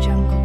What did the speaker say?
Jungle.